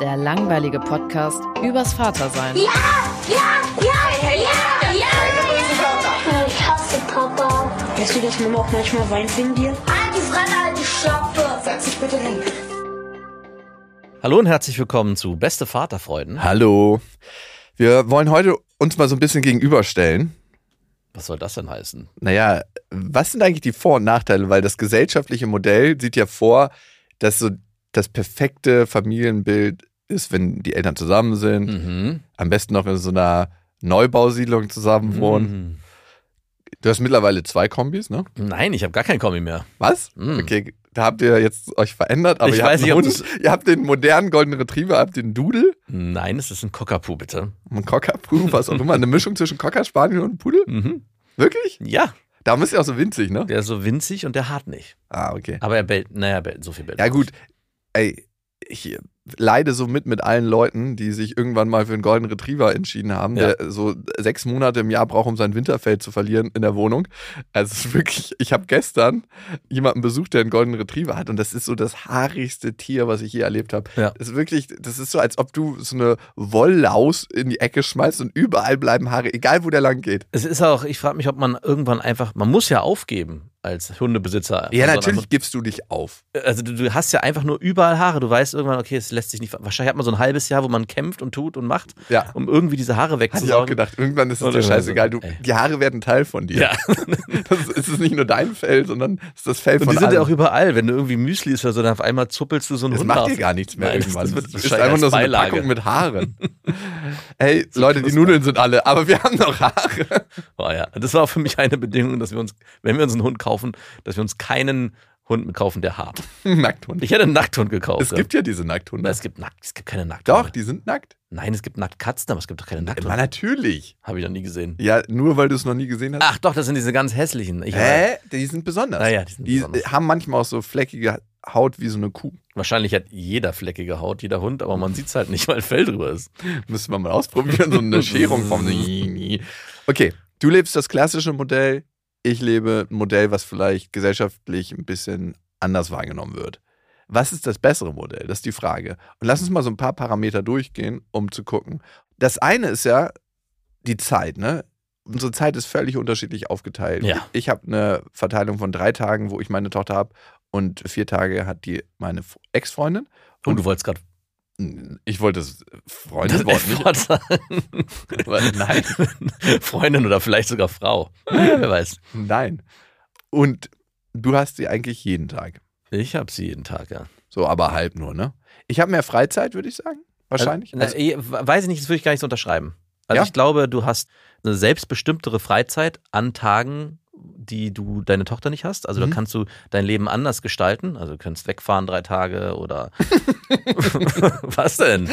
Der langweilige Podcast übers Vatersein. Ja, ja, ja, ja, ja. Ich hasse Papa. Weißt du, dass Mama auch manchmal weint wegen dir? Halt die Fremde, halt die Schöpfe. Setz dich bitte hin. Hallo und herzlich willkommen zu Beste Vaterfreuden. Hallo. Wir wollen heute uns mal so ein bisschen gegenüberstellen. Was soll das denn heißen? Naja, was sind eigentlich die Vor- und Nachteile? Weil das gesellschaftliche Modell sieht ja vor, dass so das perfekte Familienbild ist, wenn die Eltern zusammen sind. Mhm. Am besten noch in so einer Neubausiedlung zusammen wohnen. Mhm. Du hast mittlerweile zwei Kombis, ne? Nein, ich habe gar kein Kommi mehr. Was? Mhm. Okay, da habt ihr jetzt euch verändert, aber Ich ihr, weiß habt nicht, Hund, ihr habt den modernen Golden Retriever, habt den Doodle, Nein, es ist ein Cockapoo, bitte. einen Cockapoo, was auch immer, eine Mischung zwischen Cocker Spaniel und Pudel? Mhm. Wirklich? Ja, Darum ist er auch so winzig, ne? der ist so winzig und der hart nicht. Ah, okay. Aber er bellt, naja, er bellt so viel bellt. Ja gut, ey, ich leide so mit mit allen Leuten, die sich irgendwann mal für einen Golden Retriever entschieden haben, Ja. der so sechs Monate im Jahr braucht, um sein Winterfell zu verlieren in der Wohnung. Also es ist wirklich, ich habe gestern jemanden besucht, der einen Golden Retriever hat und das ist so das haarigste Tier, was ich je erlebt habe. Ja. Das ist wirklich, das ist so, als ob du so eine Wolllaus in die Ecke schmeißt und überall bleiben Haare, egal wo der lang geht. Es ist auch, ich frage mich, ob man irgendwann einfach, man muss ja aufgeben als Hundebesitzer. Ja, Sondern natürlich gibst du dich auf. Also du, du hast ja einfach nur überall Haare. Du weißt irgendwann, okay, es lässt sich nicht. Wahrscheinlich hat man so ein halbes Jahr, wo man kämpft und tut und macht, Ja. um irgendwie diese Haare Hatte ich auch wegzusaugen. gedacht. Irgendwann ist es dir scheißegal. Du, Ey. die Haare werden Teil von dir. Ja. Das ist, es ist nicht nur dein Fell, sondern es ist das Fell Und von die sind allen. ja auch überall. Wenn du irgendwie Müsli isst oder so, dann auf einmal zuppelst du so einen das Hund macht raus. dir gar nichts mehr Nein, irgendwann. Das wird Das ist einfach nur so eine Beilage. Packung mit Haaren. Hey, Leute, die Nudeln sind alle, aber wir haben noch Haare. Oh ja, das war auch für mich eine Bedingung, dass wir uns, wenn wir uns einen Hund kaufen, dass wir uns keinen Hund mit kaufen, der hart. Nackthund. Ich hätte einen Nackhund gekauft. Es ja. gibt ja diese Nackthunde. es gibt nackt, es gibt keine Nackthunde. Doch, die sind nackt. Nein, es gibt Nacktkatzen, aber es gibt doch keine Nackthunde. natürlich. Habe ich noch nie gesehen. Ja, nur weil du es noch nie gesehen hast. Ach doch, das sind diese ganz hässlichen. Ich Hä? Die sind besonders. Naja, die sind die besonders. haben manchmal auch so fleckige Haut wie so eine Kuh. Wahrscheinlich hat jeder fleckige Haut, jeder Hund, aber man sieht es halt nicht, weil Fell drüber ist. Müssen wir mal ausprobieren, so eine Scherung vom. Okay, du lebst das klassische Modell, ich lebe ein Modell, was vielleicht gesellschaftlich ein bisschen anders wahrgenommen wird. Was ist das bessere Modell? Das ist die Frage. Und lass uns mal so ein paar Parameter durchgehen, um zu gucken. Das eine ist ja die Zeit, ne? Unsere Zeit ist völlig unterschiedlich aufgeteilt. Ja. Ich habe eine Verteilung von drei Tagen, wo ich meine Tochter habe, und vier Tage hat die meine Ex-Freundin. Und du wolltest gerade Ich wollte das Freundin-Wort nicht. sagen. Nein. Freundin oder vielleicht sogar Frau. Wer weiß. Nein. Und du hast sie eigentlich jeden Tag. Ich habe sie jeden Tag, ja. So, aber halb nur, ne? Ich habe mehr Freizeit, würde ich sagen. Wahrscheinlich. Also, Also, weiß ich nicht, das würde ich gar nicht so unterschreiben. Also Ja? ich glaube, du hast eine selbstbestimmtere Freizeit an Tagen, die du deine Tochter nicht hast. Also Mhm. da kannst du dein Leben anders gestalten. Also du kannst wegfahren drei Tage oder was denn?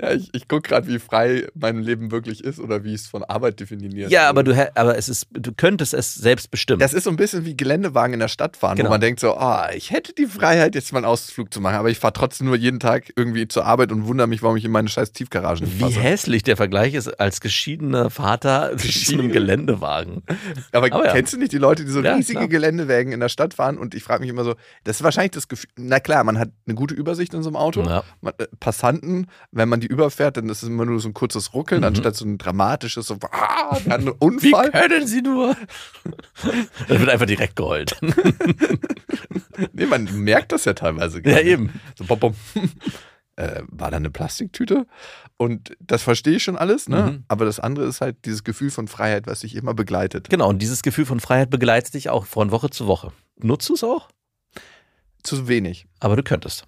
ja, ich ich gucke gerade, wie frei mein Leben wirklich ist oder wie es von Arbeit definiert Ja, aber du, aber es ist, du könntest es selbst bestimmen. Das ist so ein bisschen wie Geländewagen in der Stadt fahren, Genau. wo man denkt so, ah, ich hätte die Freiheit, jetzt mal einen Ausflug zu machen, aber ich fahre trotzdem nur jeden Tag irgendwie zur Arbeit und wundere mich, warum ich in meine scheiß Tiefgaragen nicht Wie hässlich der Vergleich ist als geschiedener Vater zu einem Geländewagen. Aber Aber, Aber ja. kennst du nicht die Leute, die so Ja, riesige klar. Geländewagen in der Stadt fahren? Und ich frage mich immer so, das ist wahrscheinlich das Gefühl, na klar, man hat eine gute Übersicht in so einem Auto. Ja. Man, äh, Passanten, wenn man die überfährt, dann ist es immer nur so ein kurzes Ruckeln, Mhm. anstatt so ein dramatisches, so, ah, wir hatten einen Wie Unfall. können Sie nur? Dann wird einfach direkt geheult. Nee, man merkt das ja teilweise Ja, eben. So, bom, bom. Äh, war da eine Plastiktüte? Und das verstehe ich schon alles, ne? Mhm. Aber das andere ist halt dieses Gefühl von Freiheit, was sich immer begleitet. Genau, und dieses Gefühl von Freiheit begleitet dich auch von Woche zu Woche. Nutzt du es auch? Zu wenig. Aber du könntest.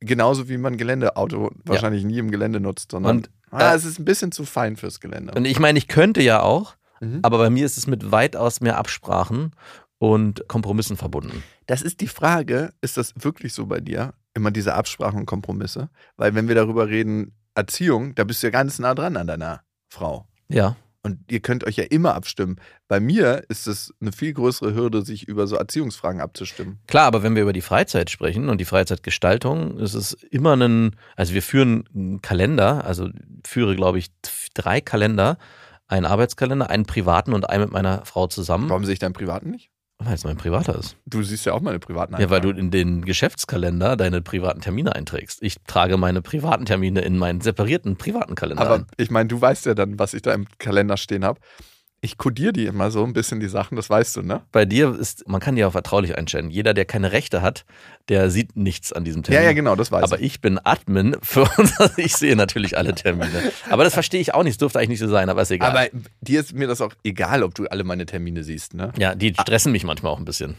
Genauso wie man Geländeauto wahrscheinlich nie im Gelände nutzt, sondern Und, ah, äh, es ist ein bisschen zu fein fürs Gelände. Und ich meine, ich könnte ja auch, Mhm. aber bei mir ist es mit weitaus mehr Absprachen und Kompromissen verbunden. Das ist die Frage, ist das wirklich so bei dir? Immer diese Absprachen und Kompromisse? Weil wenn wir darüber reden, Erziehung, da bist du ja ganz nah dran an deiner Frau. Ja. Und ihr könnt euch ja immer abstimmen. Bei mir ist es eine viel größere Hürde, sich über so Erziehungsfragen abzustimmen. Klar, aber wenn wir über die Freizeit sprechen und die Freizeitgestaltung, ist es immer ein, also wir führen einen Kalender, also führe, glaube ich, drei Kalender, einen Arbeitskalender, einen privaten und einen mit meiner Frau zusammen, Warum sehe ich deinen privaten nicht? Weil es mein privater ist. Du siehst ja auch meine privaten Ja, weil du in den Geschäftskalender deine privaten Termine einträgst. Ich trage meine privaten Termine in meinen separierten privaten Kalender Aber ein. ich meine, du weißt ja dann, was ich da im Kalender stehen habe. Ich kodiere die immer so ein bisschen, die Sachen, das weißt du, ne? Bei dir ist, man kann die auch vertraulich einstellen. Jeder, der keine Rechte hat, der sieht nichts an diesem Termin. Ja, ja, genau, das weiß Aber ich. ich bin Admin für uns. Ich sehe natürlich alle Termine. Aber das verstehe ich auch nicht. Es dürfte eigentlich nicht so sein, aber ist egal. Aber dir ist mir das auch egal, ob du alle meine Termine siehst, ne? ja, die stressen mich manchmal auch ein bisschen.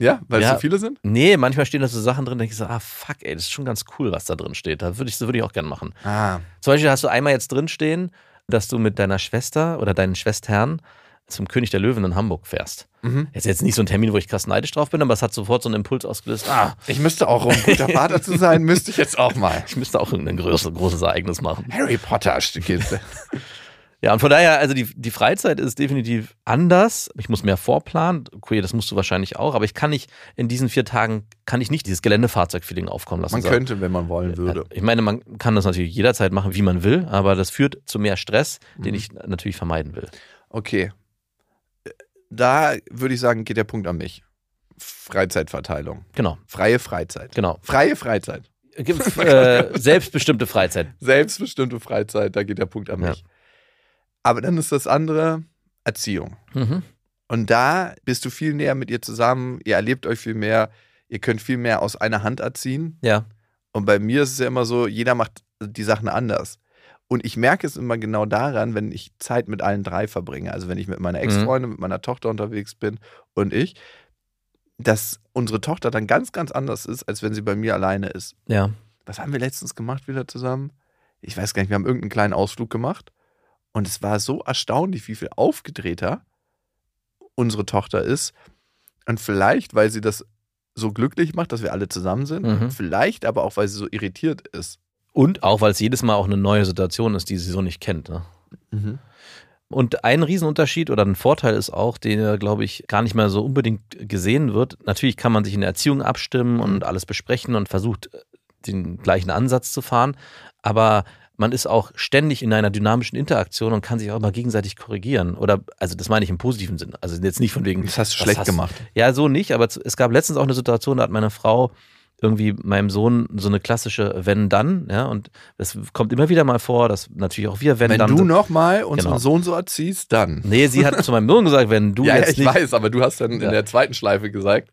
Ja, weil es Ja. so viele sind? Nee, manchmal stehen da so Sachen drin, da denke ich so, ah fuck, ey, das ist schon ganz cool, was da drin steht. Da würde ich, so würde ich auch gerne machen. Ah. Zum Beispiel hast du einmal jetzt drin stehen, dass du mit deiner Schwester oder deinen Schwestern zum König der Löwen in Hamburg fährst. Mhm. Jetzt jetzt nicht so ein Termin, wo ich krass neidisch drauf bin, aber es hat sofort so einen Impuls ausgelöst. Ah, Ich müsste auch, um ein guter Vater zu sein, müsste ich jetzt auch mal. ich müsste auch irgendein großes, großes Ereignis machen. Harry Potter steht. Ja, und von daher, also die, die Freizeit ist definitiv anders. Ich muss mehr vorplanen. Okay, das musst du wahrscheinlich auch, aber ich kann nicht in diesen vier Tagen, kann ich nicht dieses Geländefahrzeug-Feeling aufkommen lassen. Man Sagen, könnte, wenn man wollen würde. Ich meine, man kann das natürlich jederzeit machen, wie man will, aber das führt zu mehr Stress, Mhm. den ich natürlich vermeiden will. Okay. Da würde ich sagen, geht der Punkt an mich. Freizeitverteilung. Genau, Freie Freizeit. genau. Freie Freizeit. Gibt, äh, selbstbestimmte Freizeit. Selbstbestimmte Freizeit, da geht der Punkt an Ja. Aber dann ist das andere Erziehung. Mhm. Und da bist du viel näher mit ihr zusammen, ihr erlebt euch viel mehr, ihr könnt viel mehr aus einer Hand erziehen. Ja, Und bei mir ist es ja immer so, jeder macht die Sachen anders. Und ich merke es immer genau daran, wenn ich Zeit mit allen drei verbringe. Also wenn ich mit meiner Ex-Freundin, mit meiner Tochter unterwegs bin und ich, dass unsere Tochter dann ganz, ganz anders ist, als wenn sie bei mir alleine ist. ja. Was haben wir letztens gemacht wieder zusammen? Ich weiß gar nicht, wir haben irgendeinen kleinen Ausflug gemacht. Und es war so erstaunlich, wie viel aufgedrehter unsere Tochter ist. Und vielleicht, weil sie das so glücklich macht, dass wir alle zusammen sind. Mhm. Vielleicht aber auch, weil sie so irritiert ist. Und auch, weil es jedes Mal auch eine neue Situation ist, die sie so nicht kennt. Ne? Und ein Riesenunterschied oder ein Vorteil ist auch, den, glaube ich, gar nicht mehr so unbedingt gesehen wird. Natürlich kann man sich in der Erziehung abstimmen und alles besprechen und versucht, den gleichen Ansatz zu fahren. Aber man ist auch ständig in einer dynamischen Interaktion und kann sich auch immer gegenseitig korrigieren. Oder, also das meine ich im positiven Sinn. Also jetzt nicht von wegen. Das hast du schlecht hast- gemacht. Ja, so nicht, aber es gab letztens auch eine Situation, da hat meine Frau irgendwie meinem Sohn so eine klassische Wenn-Dann, ja, und das kommt immer wieder mal vor, dass natürlich auch wir Wenn Wenn-Dann. du nochmal unseren Genau. Sohn so erziehst, dann. Nee, sie hat zu meinem Sohn gesagt, wenn du ja, ja, jetzt ich nicht. weiß, aber du hast dann in Ja. der zweiten Schleife gesagt,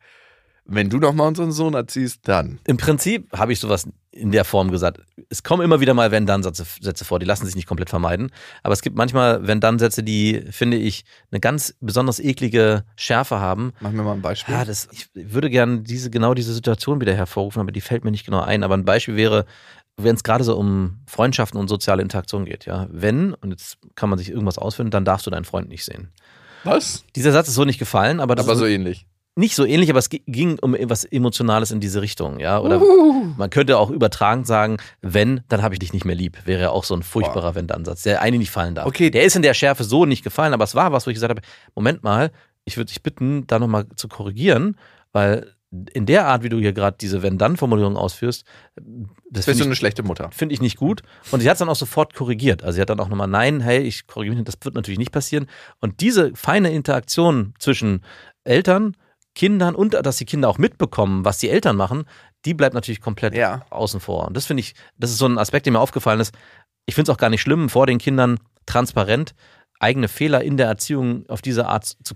wenn du nochmal unseren Sohn erziehst, dann. Im Prinzip habe ich sowas in der Form gesagt. Es kommen immer wieder mal Wenn-Dann-Sätze Sätze vor, die lassen sich nicht komplett vermeiden. Aber es gibt manchmal Wenn-Dann-Sätze, die, finde ich, eine ganz besonders eklige Schärfe haben. Mach mir mal ein Beispiel. Ja, das, ich würde gerne diese, genau diese Situation wieder hervorrufen, aber die fällt mir nicht genau ein. Aber ein Beispiel wäre, wenn es gerade so um Freundschaften und soziale Interaktion geht, ja. Wenn, und jetzt kann man sich irgendwas ausfinden, dann darfst du deinen Freund nicht sehen. Was? Dieser Satz ist so nicht gefallen, aber das Aber ist so ähnlich. Nicht so ähnlich, aber es gi- ging um etwas Emotionales in diese Richtung, ja. Oder man könnte auch übertragend sagen, wenn, dann habe ich dich nicht mehr lieb. Wäre ja auch so ein furchtbarer Wenn-Dann-Satz, der eigentlich nicht fallen darf. Okay. Der ist in der Schärfe so nicht gefallen, aber es war was, wo ich gesagt habe, Moment mal, ich würde dich bitten, da nochmal zu korrigieren, weil in der Art, wie du hier gerade diese Wenn-Dann-Formulierung ausführst, Das Bist du finde eine ich, schlechte Mutter? find ich nicht gut. Und sie hat es dann auch sofort korrigiert. Also sie hat dann auch nochmal, nein, hey, ich korrigiere mich, nicht, das wird natürlich nicht passieren. Und diese feine Interaktion zwischen Eltern, Kindern und dass die Kinder auch mitbekommen, was die Eltern machen, die bleibt natürlich komplett Ja. außen vor. Und das finde ich, das ist so ein Aspekt, der mir aufgefallen ist. Ich finde es auch gar nicht schlimm, vor den Kindern transparent eigene Fehler in der Erziehung auf diese Art zu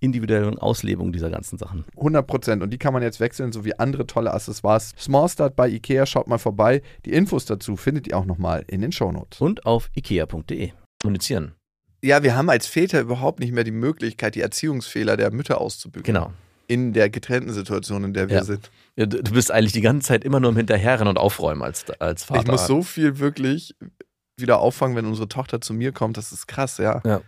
individuellen Auslebung dieser ganzen Sachen. 100 Prozent. Und die kann man jetzt wechseln, sowie andere tolle Accessoires. Small Start bei Ikea, schaut mal vorbei. Die Infos dazu findet ihr auch nochmal in den Shownotes. Und auf ikea.de. Kommunizieren. Ja, wir haben als Väter überhaupt nicht mehr die Möglichkeit, die Erziehungsfehler der Mütter auszubügeln. Genau. In der getrennten Situation, in der wir Ja. sind. Ja, Du bist eigentlich die ganze Zeit immer nur im Hinterherrennen und Aufräumen als, als Vater. Ich muss so viel wirklich wieder auffangen, wenn unsere Tochter zu mir kommt. Das ist krass, ja. Ja.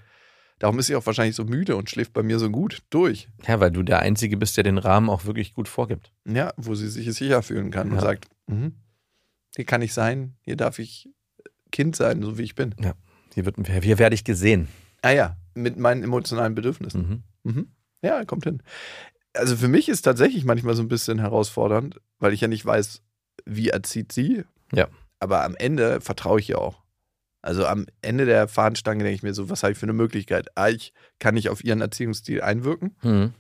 Darum ist sie auch wahrscheinlich so müde und schläft bei mir so gut durch. Ja, weil du der Einzige bist, der den Rahmen auch wirklich gut vorgibt. Ja, wo sie sich sicher fühlen kann und Ja. sagt, mhm, hier kann ich sein, hier darf ich Kind sein, so wie ich bin. Hier, wird, hier werde ich gesehen. Ah ja, mit meinen emotionalen Bedürfnissen. Mhm. Mhm. Ja, kommt hin. Also für mich ist tatsächlich manchmal so ein bisschen herausfordernd, weil ich ja nicht weiß, wie erzieht sie. Ja. Aber am Ende vertraue ich ihr auch. Also am Ende der Fahnenstange denke ich mir so, was habe ich für eine Möglichkeit? A, ich kann nicht auf ihren Erziehungsstil einwirken Mhm.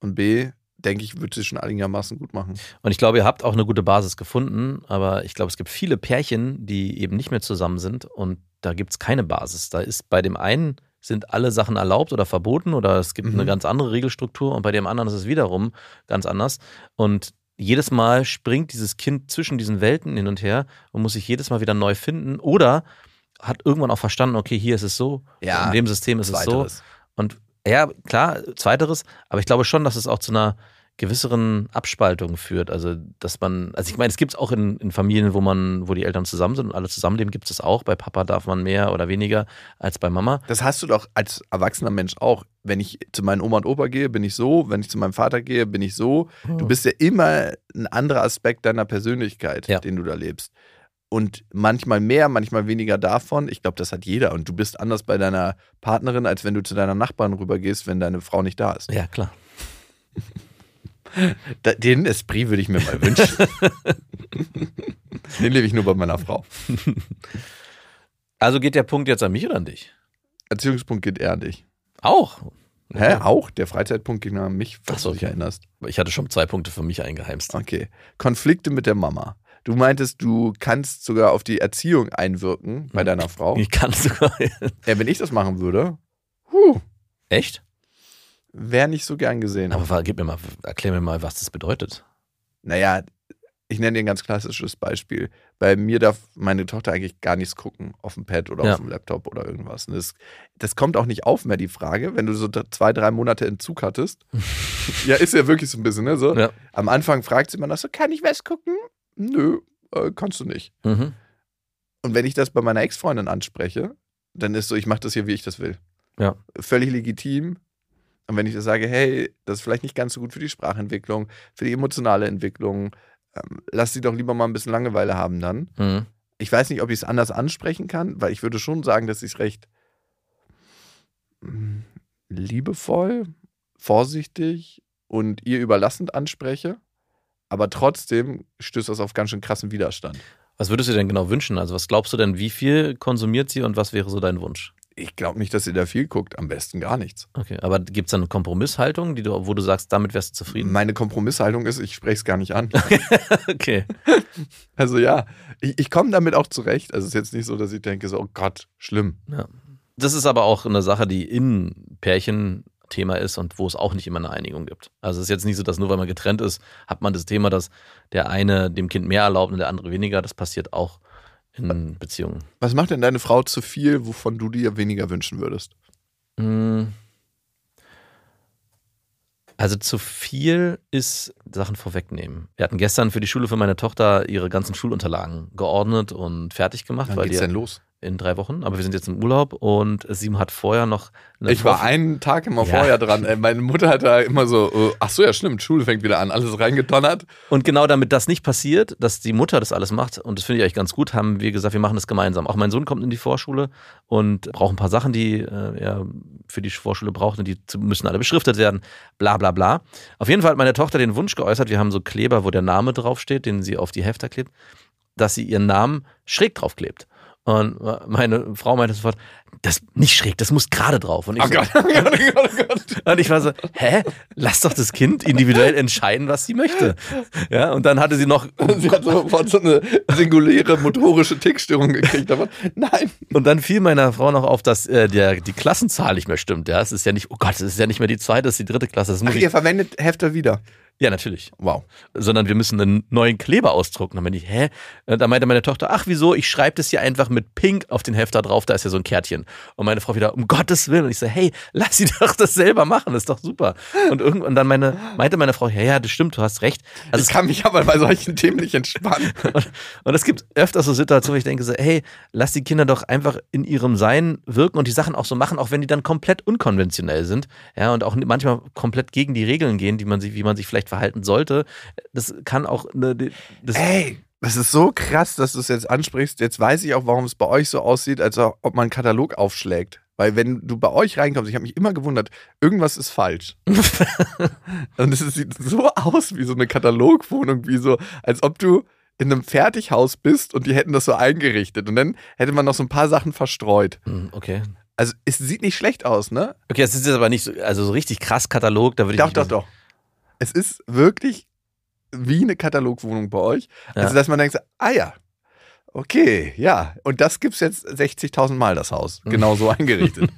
und B, denke ich, würde sie schon einigermaßen gut machen. Und ich glaube, ihr habt auch eine gute Basis gefunden, aber ich glaube, es gibt viele Pärchen, die eben nicht mehr zusammen sind und da gibt es keine Basis. Da ist bei dem einen sind alle Sachen erlaubt oder verboten oder es gibt Mhm. eine ganz andere Regelstruktur und bei dem anderen ist es wiederum ganz anders. Und jedes Mal springt dieses Kind zwischen diesen Welten hin und her und muss sich jedes Mal wieder neu finden oder hat irgendwann auch verstanden, okay, hier ist es so, Ja, in dem System ist es so. Zweiteres. Und ja, klar, zweiteres, aber ich glaube schon, dass es auch zu einer gewisseren Abspaltung führt. Also, dass man, also ich meine, es gibt es auch in, in Familien, wo man, wo die Eltern zusammen sind und alle zusammenleben, gibt es auch. Bei Papa darf man mehr oder weniger als bei Mama. Das hast du doch als erwachsener Mensch auch. Wenn ich zu meinen Oma und Opa gehe, bin ich so. Wenn ich zu meinem Vater gehe, bin ich so. Du bist ja immer ein anderer Aspekt deiner Persönlichkeit, Ja. den du da lebst. Und manchmal mehr, manchmal weniger davon. Ich glaube, das hat jeder. Und du bist anders bei deiner Partnerin, als wenn du zu deiner Nachbarin rübergehst, wenn deine Frau nicht da ist. Ja, klar. Den Esprit würde ich mir mal wünschen. den lebe ich nur bei meiner Frau. Also geht der Punkt jetzt an mich oder an dich? Erziehungspunkt geht eher an dich. Auch. Hä? Auch? Der Freizeitpunkt ging an mich, falls so, du dich okay. erinnerst. Ich hatte schon zwei Punkte für mich eingeheimst. Okay. Konflikte mit der Mama. Du meintest, du kannst sogar auf die Erziehung einwirken bei Mhm. deiner Frau. Ich kann sogar. Ja, wenn ich das machen würde, huh, Echt? wäre nicht so gern gesehen. Aber wa- gib mir mal, erklär mir mal, was das bedeutet. naja, ich nenne dir ein ganz klassisches Beispiel. Bei mir darf meine Tochter eigentlich gar nichts gucken auf dem Pad oder Ja. auf dem Laptop oder irgendwas. Und das, das kommt auch nicht auf mehr, die Frage, wenn du so d- zwei, drei Monate Entzug hattest. ja, ist ja wirklich so ein bisschen, ne? So. Ja. Am Anfang fragt sie immer noch so, kann ich was gucken? Nö, äh, kannst du nicht. Mhm. Und wenn ich das bei meiner Ex-Freundin anspreche, dann ist so, ich mache das hier, wie ich das will. Ja. Völlig legitim. Und wenn ich das sage, hey, das ist vielleicht nicht ganz so gut für die Sprachentwicklung, für die emotionale Entwicklung, ähm, lass sie doch lieber mal ein bisschen Langeweile haben dann. Mhm. Ich weiß nicht, ob ich es anders ansprechen kann, weil ich würde schon sagen, dass ich es recht mm, liebevoll, vorsichtig und ihr überlassend anspreche. Aber trotzdem stößt das auf ganz schön krassen Widerstand. Was würdest du denn genau wünschen? Also, was glaubst du denn, wie viel konsumiert sie und was wäre so dein Wunsch? Ich glaube nicht, dass ihr da viel guckt. Am besten gar nichts. Okay, aber gibt es da eine Kompromisshaltung, die du, wo du sagst, damit wärst du zufrieden? Meine Kompromisshaltung ist, ich spreche es gar nicht an. okay. Also ja, ich, ich komme damit auch zurecht. Also es ist jetzt nicht so, dass ich denke, so, oh Gott, schlimm. Ja. Das ist aber auch eine Sache, die in Pärchen Thema ist und wo es auch nicht immer eine Einigung gibt. Also es ist jetzt nicht so, dass nur weil man getrennt ist, hat man das Thema, dass der eine dem Kind mehr erlaubt und der andere weniger. Das passiert auch in Beziehungen. Was macht denn deine Frau zu viel, wovon du dir weniger wünschen würdest? Mm. Also zu viel ist Sachen vorwegnehmen. Wir hatten gestern für die Schule für meine Tochter ihre ganzen Schulunterlagen geordnet und fertig gemacht. Wann geht's die- denn los? In drei Wochen, aber wir sind jetzt im Urlaub und sie hat vorher noch eine Ich war einen Tag immer Ja. vorher dran. Ey, Meine Mutter hat da immer so, äh, ach so, ja stimmt, Schule fängt wieder an, alles reingedonnert. Und genau damit das nicht passiert, dass die Mutter das alles macht, und das finde ich eigentlich ganz gut, haben wir gesagt, wir machen das gemeinsam. Auch mein Sohn kommt in die Vorschule und braucht ein paar Sachen, die äh, er für die Vorschule braucht und die müssen alle beschriftet werden, bla bla bla. Auf jeden Fall hat meine Tochter den Wunsch geäußert, wir haben so Kleber, wo der Name draufsteht, den sie auf die Hefter klebt, dass sie ihren Namen schräg draufklebt. Und meine Frau meinte sofort, das nicht schräg, das muss gerade drauf. Und ich, Oh so, Gott, oh Gott, oh Gott, oh Gott. und ich war so, hä? Lass doch das Kind individuell entscheiden, was sie möchte. Ja, und dann hatte sie noch, Sie hat sofort so eine singuläre motorische Tickstörung gekriegt. Aber nein. und dann fiel meiner Frau noch auf, dass äh, der, die Klassenzahl nicht mehr stimmt. Ja, es ist ja nicht, oh Gott, es ist ja nicht mehr die zweite, es ist die dritte Klasse. Das muss Ach, ich, ihr verwendet Hefter wieder. Ja, natürlich. Wow. Sondern wir müssen einen neuen Kleber ausdrucken. Dann meinte ich, hä? Äh, Da meinte meine Tochter, ach wieso, ich schreibe das hier einfach mit Pink auf den Hefter drauf, da ist ja so ein Kärtchen. Und meine Frau wieder, um Gottes Willen. Und ich so, hey, lass sie doch das selber machen, das ist doch super. Und irgendwann dann meine, meinte meine Frau, ja, ja, das stimmt, du hast recht. Also ich kann mich aber bei solchen Themen nicht entspannen. Und, und es gibt öfter so Situationen, wo ich denke so, hey, lass die Kinder doch einfach in ihrem Sein wirken und die Sachen auch so machen, auch wenn die dann komplett unkonventionell sind, ja, und auch manchmal komplett gegen die Regeln gehen, die man sich, wie man sich vielleicht verhalten sollte. Das kann auch eine, das, Ey, das ist so krass, dass du es jetzt ansprichst. Jetzt weiß ich auch, warum es bei euch so aussieht, als ob man einen Katalog aufschlägt. Weil wenn du bei euch reinkommst, ich habe mich immer gewundert, irgendwas ist falsch. Und es sieht so aus wie so eine Katalogwohnung, wie so, als ob du in einem Fertighaus bist und die hätten das so eingerichtet. Und dann hätte man noch so ein paar Sachen verstreut. Hm, okay. Also es sieht nicht schlecht aus, ne? Okay, es ist jetzt aber nicht so, also so richtig krass Katalog, da würde ich Doch, doch, doch. Es ist wirklich wie eine Katalogwohnung bei euch. Ja. Also, dass man denkt, ah ja, okay, ja. Und das gibt es jetzt 60.000 Mal, das Haus. Genau so eingerichtet.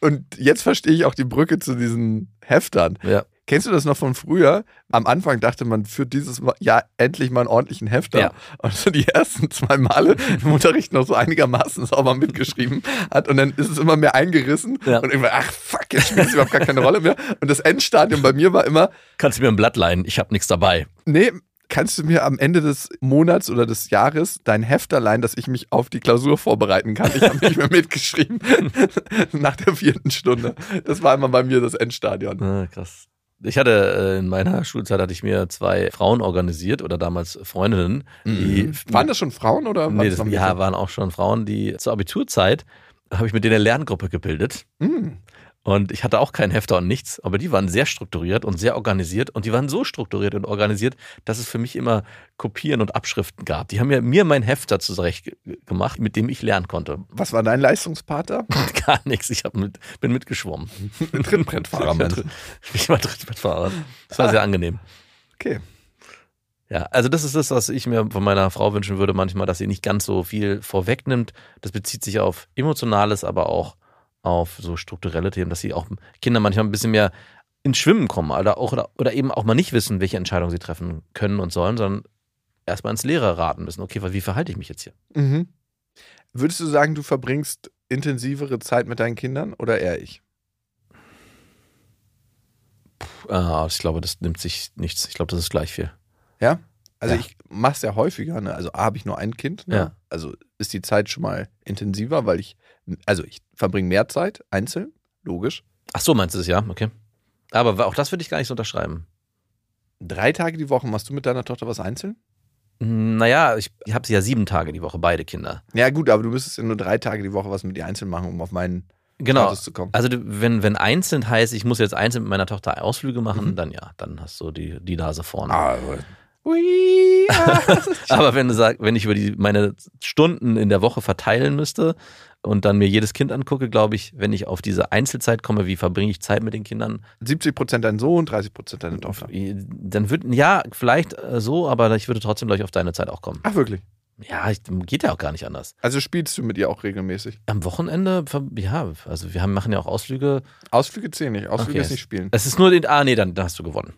Und jetzt verstehe ich auch die Brücke zu diesen Heftern. Ja. Kennst du das noch von früher? Am Anfang dachte man, für dieses Jahr endlich mal einen ordentlichen Hefter. Ja. Und so die ersten zwei Male im Unterricht noch so einigermaßen sauber mitgeschrieben hat. Und dann ist es immer mehr eingerissen. Ja. Und irgendwann, ach fuck, jetzt spielt es überhaupt gar keine Rolle mehr. Und das Endstadium bei mir war immer, Kannst du mir ein Blatt leihen, ich habe nichts dabei. nee, kannst du mir am Ende des Monats oder des Jahres dein Hefter leihen, dass ich mich auf die Klausur vorbereiten kann? Ich habe nicht mehr mitgeschrieben nach der vierten Stunde. Das war immer bei mir das Endstadion. Ah, krass. Ich hatte äh, in meiner Schulzeit hatte ich mir zwei Frauen organisiert oder damals Freundinnen, die Waren das schon Frauen oder Nee, waren das, ja, waren auch schon Frauen, die zur Abiturzeit habe ich mit denen eine Lerngruppe gebildet. Mhm. Und ich hatte auch keinen Hefter und nichts, aber die waren sehr strukturiert und sehr organisiert. Und die waren so strukturiert und organisiert, dass es für mich immer Kopieren und Abschriften gab. Die haben ja mir mein Hefter zurecht ge- gemacht, mit dem ich lernen konnte. Was war dein Leistungspater? Gar nichts. Ich mit, bin mitgeschwommen. Trittbrettfahrer, meinst du? Ich war Trittbrettfahrer. Das war sehr angenehm. Okay. Ja, also das ist das, was ich mir von meiner Frau wünschen würde manchmal, dass sie nicht ganz so viel vorwegnimmt. Das bezieht sich auf Emotionales, aber auch auf so strukturelle Themen, dass sie auch Kinder manchmal ein bisschen mehr ins Schwimmen kommen oder, auch, oder, oder eben auch mal nicht wissen, welche Entscheidungen sie treffen können und sollen, sondern erstmal ins Leere raten müssen. Okay, wie verhalte ich mich jetzt hier? Mhm. Würdest du sagen, du verbringst intensivere Zeit mit deinen Kindern oder eher ich? Ah, ich glaube, das nimmt sich nichts. Ich glaube, das ist gleich viel. Ja? Also Ja. ich mache es ja häufiger. Ne? Also A, habe ich nur ein Kind. Ne? Ja. Also ist die Zeit schon mal intensiver, weil ich, also ich verbringe mehr Zeit einzeln, logisch. Ach so, meinst du es, ja? Okay. Aber auch das würde ich gar nicht so unterschreiben. Drei Tage die Woche machst du mit deiner Tochter was einzeln? Naja, ich, habe sie ja sieben Tage die Woche, beide Kinder. Ja gut, aber du müsstest ja nur drei Tage die Woche was mit ihr einzeln machen, um auf meinen Genau. Status zu kommen. Also wenn, wenn einzeln heißt, ich muss jetzt einzeln mit meiner Tochter Ausflüge machen, Mhm. dann ja, dann hast du die, die Nase vorne. Ah, are- Aber wenn du sagst, wenn ich über die, meine Stunden in der Woche verteilen müsste und dann mir jedes Kind angucke, glaube ich, wenn ich auf diese Einzelzeit komme, wie verbringe ich Zeit mit den Kindern, 70 Prozent dein Sohn, 30 Prozent deine Tochter. dann würde, ja, vielleicht äh, so, aber ich würde trotzdem gleich auf deine Zeit auch kommen. Ach, wirklich? Ja, ich, geht ja auch gar nicht anders. Also spielst du mit ihr auch regelmäßig? Am Wochenende, ja, also wir haben, machen ja auch Ausflüge. Ausflüge zählen nicht. Ausflüge Okay, ist es- nicht spielen. Es ist nur den, ah nee, dann, dann hast du gewonnen.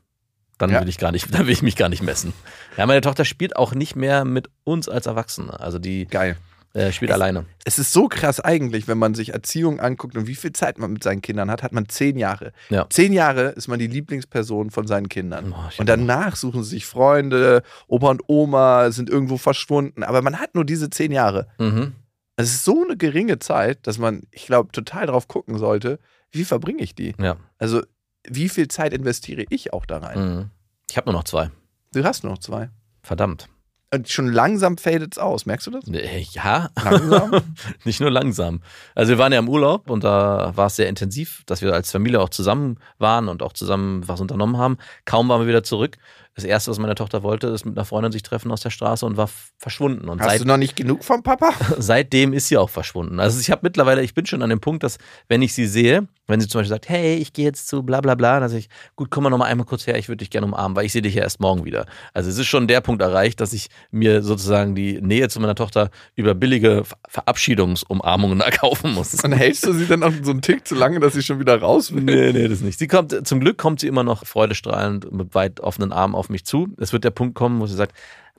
Dann Ja. will ich gar nicht, dann will ich mich gar nicht messen. Ja, meine Tochter spielt auch nicht mehr mit uns als Erwachsene. Also die Geil. äh, spielt Es- alleine. Es ist so krass eigentlich, wenn man sich Erziehung anguckt und wie viel Zeit man mit seinen Kindern hat, hat man zehn Jahre. Ja. Zehn Jahre ist man die Lieblingsperson von seinen Kindern. Oh, und danach suchen sie sich Freunde, Opa und Oma sind irgendwo verschwunden. Aber man hat nur diese zehn Jahre. Mhm. Es ist so eine geringe Zeit, dass man, ich glaube, total drauf gucken sollte, wie verbringe ich die? Ja. Also, wie viel Zeit investiere ich auch da rein? Mhm. Ich habe nur noch zwei. Du hast nur noch zwei. Verdammt. Und schon langsam fadet es aus. Merkst du das? Äh, Ja, Langsam? nicht nur langsam. Also wir waren ja im Urlaub und da war es sehr intensiv, dass wir als Familie auch zusammen waren und auch zusammen was unternommen haben. Kaum waren wir wieder zurück. Das erste, was meine Tochter wollte, ist mit einer Freundin sich treffen aus der Straße und war verschwunden. Und Hast seit, du noch nicht genug vom Papa? seitdem ist sie auch verschwunden. Also ich habe mittlerweile, ich bin schon an dem Punkt, dass wenn ich sie sehe, wenn sie zum Beispiel sagt, hey, ich gehe jetzt zu bla bla bla, dann sage ich, gut, komm mal noch mal einmal kurz her, ich würde dich gerne umarmen, weil ich sehe dich ja erst morgen wieder. Also es ist schon der Punkt erreicht, dass ich mir sozusagen die Nähe zu meiner Tochter über billige Ver- Verabschiedungsumarmungen erkaufen muss. Und hältst du sie dann auch so einen Tick zu lange, dass sie schon wieder raus will? Nee, nee, das nicht. Sie kommt, zum Glück kommt sie immer noch freudestrahlend mit weit offenen Armen auf mich zu. Es wird der Punkt kommen, wo sie sagt,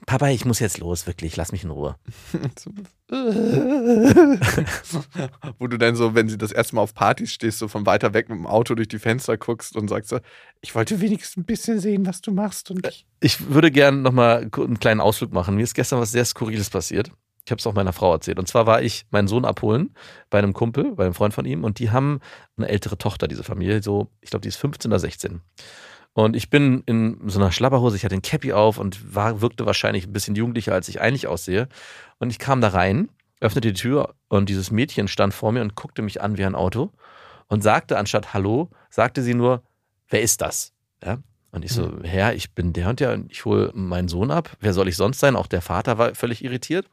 Papa, ich muss jetzt los, wirklich, lass mich in Ruhe. Wo du dann so, wenn sie das erste Mal auf Partys stehst, so von weiter weg mit dem Auto durch die Fenster guckst und sagst so, ich wollte wenigstens ein bisschen sehen, was du machst. Und ich, Ich würde gerne nochmal einen kleinen Ausflug machen. Mir ist gestern was sehr Skurriles passiert. Ich habe es auch meiner Frau erzählt. Und zwar war ich meinen Sohn abholen bei einem Kumpel, bei einem Freund von ihm. Und die haben eine ältere Tochter, diese Familie. So, ich glaube, die ist 15 oder 16. Und ich bin in so einer Schlabberhose, ich hatte den Cappy auf und war, wirkte wahrscheinlich ein bisschen jugendlicher, als ich eigentlich aussehe. Und ich kam da rein, öffnete die Tür und dieses Mädchen stand vor mir und guckte mich an wie ein Auto und sagte anstatt Hallo, sagte sie nur, wer ist das? Ja? Und ich so, Herr, ich bin der und der und ich hole meinen Sohn ab. Wer soll ich sonst sein? Auch der Vater war völlig irritiert